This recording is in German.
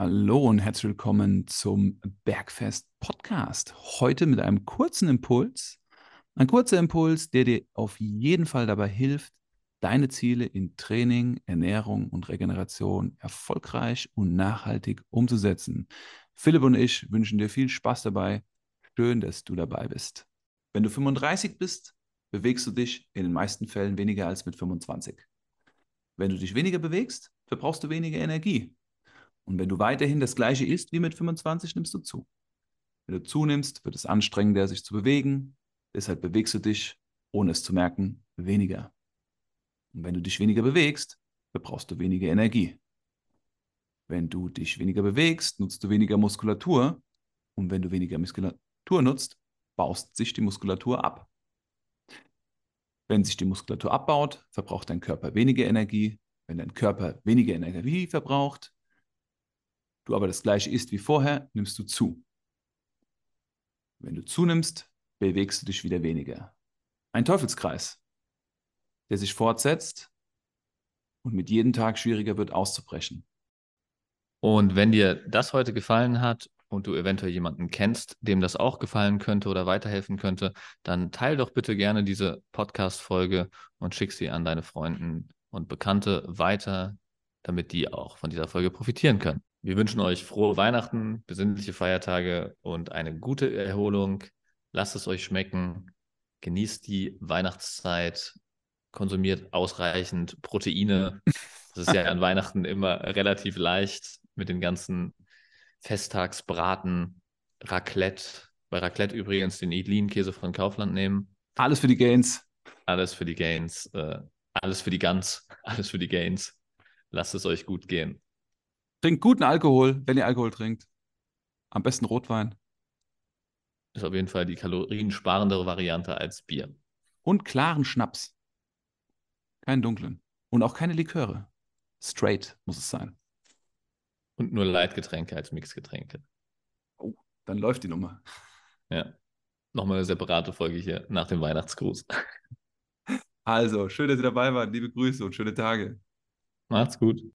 Hallo und herzlich willkommen zum Bergfest Podcast. Heute mit einem kurzen Impuls. Ein kurzer Impuls, der dir auf jeden Fall dabei hilft, deine Ziele in Training, Ernährung und Regeneration erfolgreich und nachhaltig umzusetzen. Philipp und ich wünschen dir viel Spaß dabei. Schön, dass du dabei bist. Wenn du 35 bist, bewegst du dich in den meisten Fällen weniger als mit 25. Wenn du dich weniger bewegst, verbrauchst du weniger Energie. Und wenn du weiterhin das gleiche isst wie mit 25, nimmst du zu. Wenn du zunimmst, wird es anstrengender, sich zu bewegen. Deshalb bewegst du dich, ohne es zu merken, weniger. Und wenn du dich weniger bewegst, verbrauchst du weniger Energie. Wenn du dich weniger bewegst, nutzt du weniger Muskulatur. Und wenn du weniger Muskulatur nutzt, baust sich die Muskulatur ab. Wenn sich die Muskulatur abbaut, verbraucht dein Körper weniger Energie. Wenn dein Körper weniger Energie verbraucht, du aber das gleiche isst wie vorher, nimmst du zu. Wenn du zunimmst, bewegst du dich wieder weniger. Ein Teufelskreis, der sich fortsetzt und mit jedem Tag schwieriger wird auszubrechen. Und wenn dir das heute gefallen hat und du eventuell jemanden kennst, dem das auch gefallen könnte oder weiterhelfen könnte, dann teil doch bitte gerne diese Podcast-Folge und schick sie an deine Freunden und Bekannte weiter, damit die auch von dieser Folge profitieren können. Wir wünschen euch frohe Weihnachten, besinnliche Feiertage und eine gute Erholung. Lasst es euch schmecken. Genießt die Weihnachtszeit. Konsumiert ausreichend Proteine. Das ist ja an Weihnachten immer relativ leicht mit den ganzen Festtagsbraten, Raclette. Bei Raclette übrigens den Idlin-Käse von Kaufland nehmen. Alles für die Gains. Alles für die Gains. Äh, alles für die Gans. Alles für die Gains. Lasst es euch gut gehen. Trinkt guten Alkohol, wenn ihr Alkohol trinkt. Am besten Rotwein. Ist auf jeden Fall die kaloriensparendere Variante als Bier. Und klaren Schnaps. Keinen dunklen. Und auch keine Liköre. Straight muss es sein. Und nur Leitgetränke als Mixgetränke. Oh, dann läuft die Nummer. Ja. Nochmal eine separate Folge hier nach dem Weihnachtsgruß. Also, schön, dass ihr dabei wart. Liebe Grüße und schöne Tage. Macht's gut.